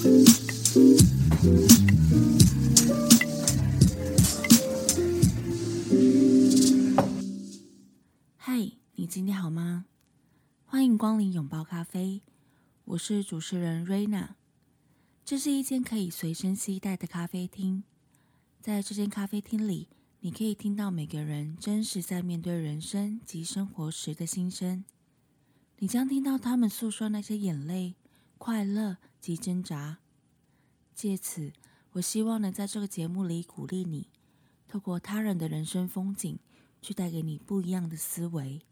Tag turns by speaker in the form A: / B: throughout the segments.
A: 嗨，你今天好吗？欢迎光临拥抱咖啡，我是主持人瑞娜。这是一间可以随身携带的咖啡厅，在这间咖啡厅里，你可以听到每个人真实在面对人生及生活时的心声。你将听到他们诉说那些眼泪、快乐及挣扎。借此，我希望能在这个节目里鼓励你，透过他人的人生风景，去带给你不一样的思维。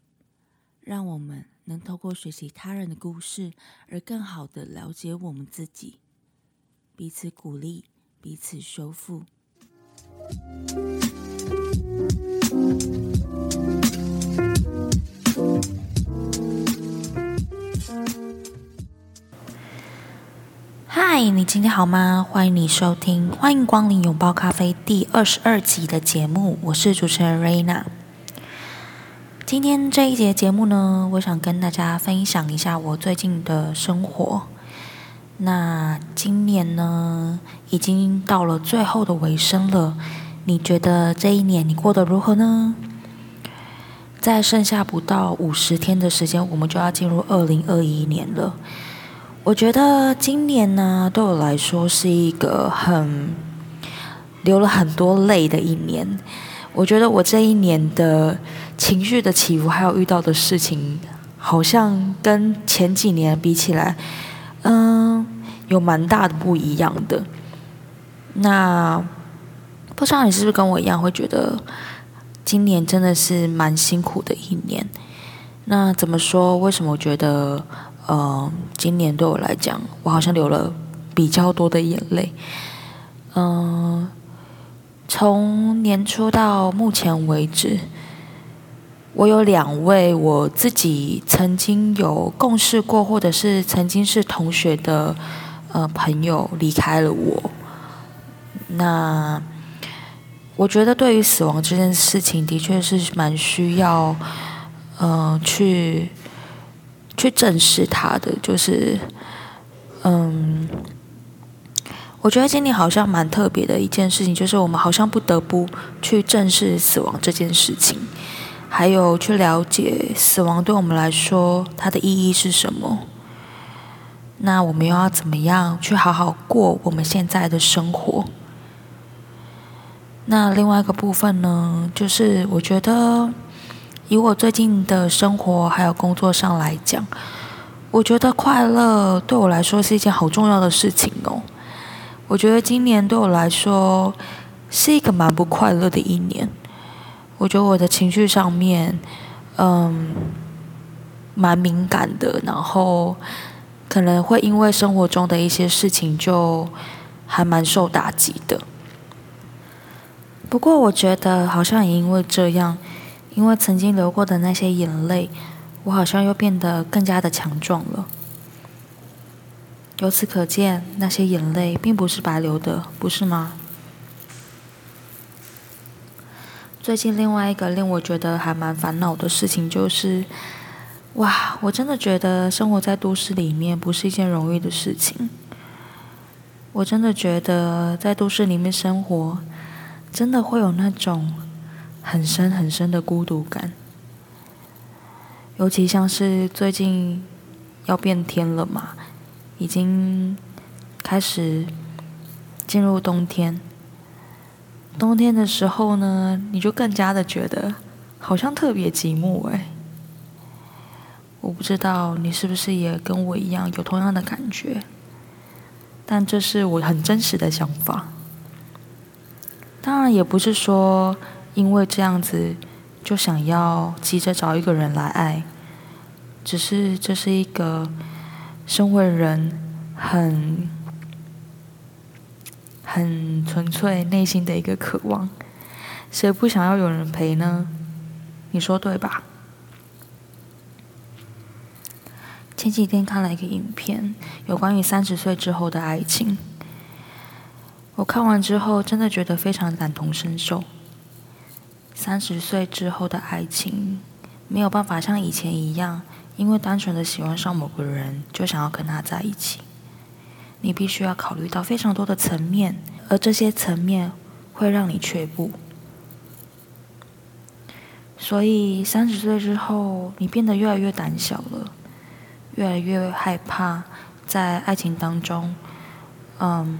A: 让我们能透过学习他人的故事，而更好的了解我们自己，彼此鼓励，彼此修复。嗨，你今天好吗？欢迎你收听，欢迎光临拥抱咖啡第二十二集的节目，我是主持人瑞娜。今天这一节节目呢，我想跟大家分享一下我最近的生活。那今年呢，已经到了最后的尾声了，你觉得这一年你过得如何呢？在剩下不到五十天的时间，我们就要进入二零二一年了。我觉得今年呢，对我来说是一个很流了很多泪的一年。我觉得我这一年的情绪的起伏，还有遇到的事情，好像跟前几年比起来，嗯，有蛮大的不一样的。那不知道你是不是跟我一样，会觉得今年真的是蛮辛苦的一年？那怎么说？为什么我觉得？呃，今年对我来讲，我好像流了比较多的眼泪。嗯，从年初到目前为止，我有两位我自己曾经有共事过，或者是曾经是同学的呃朋友离开了我。那我觉得，对于死亡这件事情，的确是蛮需要呃去。去正视他的，就是，嗯，我觉得今年好像蛮特别的一件事情，就是我们好像不得不去正视死亡这件事情，还有去了解死亡对我们来说它的意义是什么。那我们又要怎么样去好好过我们现在的生活？那另外一个部分呢，就是我觉得。以我最近的生活还有工作上来讲，我觉得快乐对我来说是一件好重要的事情哦。我觉得今年对我来说是一个蛮不快乐的一年。我觉得我的情绪上面，嗯，蛮敏感的，然后可能会因为生活中的一些事情就还蛮受打击的。不过我觉得好像也因为这样。因为曾经流过的那些眼泪，我好像又变得更加的强壮了。由此可见，那些眼泪并不是白流的，不是吗？最近另外一个令我觉得还蛮烦恼的事情就是，哇，我真的觉得生活在都市里面不是一件容易的事情。我真的觉得在都市里面生活，真的会有那种。很深很深的孤独感，尤其像是最近要变天了嘛，已经开始进入冬天。冬天的时候呢，你就更加的觉得好像特别寂寞哎。我不知道你是不是也跟我一样有同样的感觉，但这是我很真实的想法。当然也不是说。因为这样子，就想要急着找一个人来爱，只是这是一个身为人很很纯粹内心的一个渴望。谁不想要有人陪呢？你说对吧？前几天看了一个影片，有关于三十岁之后的爱情。我看完之后，真的觉得非常感同身受。三十岁之后的爱情，没有办法像以前一样，因为单纯的喜欢上某个人就想要跟他在一起。你必须要考虑到非常多的层面，而这些层面会让你却步。所以三十岁之后，你变得越来越胆小了，越来越害怕在爱情当中，嗯，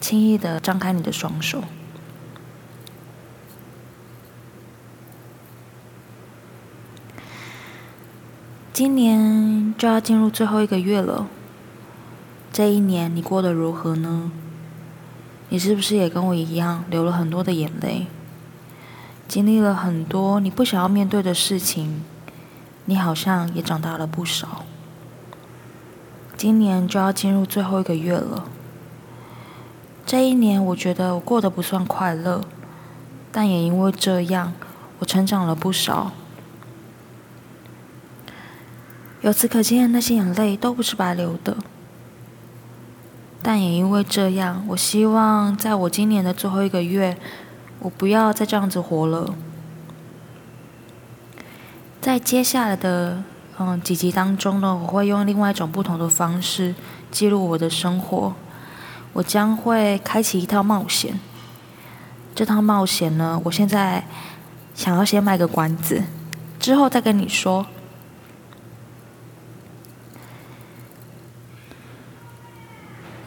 A: 轻易的张开你的双手。今年就要进入最后一个月了，这一年你过得如何呢？你是不是也跟我一样流了很多的眼泪？经历了很多你不想要面对的事情，你好像也长大了不少。今年就要进入最后一个月了，这一年我觉得我过得不算快乐，但也因为这样，我成长了不少。由此可见，那些眼泪都不是白流的。但也因为这样，我希望在我今年的最后一个月。我不要再这样子活了。在接下来的嗯几集当中呢，我会用另外一种不同的方式记录我的生活。我将会开启一套冒险。这套冒险呢，我现在想要先卖个关子，之后再跟你说。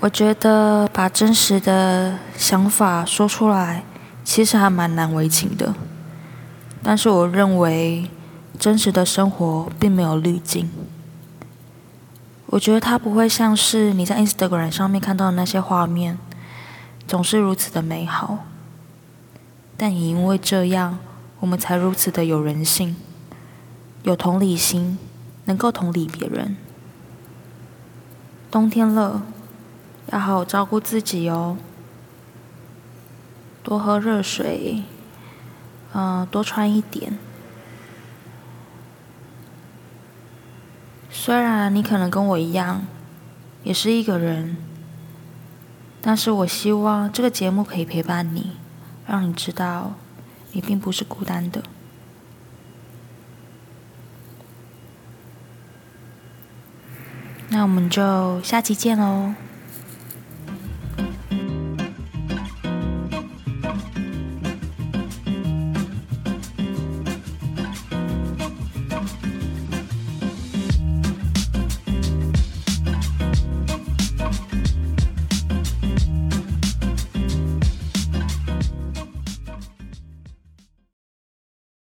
A: 我觉得把真实的想法说出来。其实还蛮难为情的，但是我认为真实的生活并没有滤镜。我觉得它不会像是你在 Instagram 上面看到的那些画面，总是如此的美好。但也因为这样，我们才如此的有人性，有同理心，能够同理别人。冬天了，要好好照顾自己哦。多喝热水，嗯，多穿一点。虽然你可能跟我一样，也是一个人，但是我希望这个节目可以陪伴你，让你知道你并不是孤单的。那我们就下期见喽。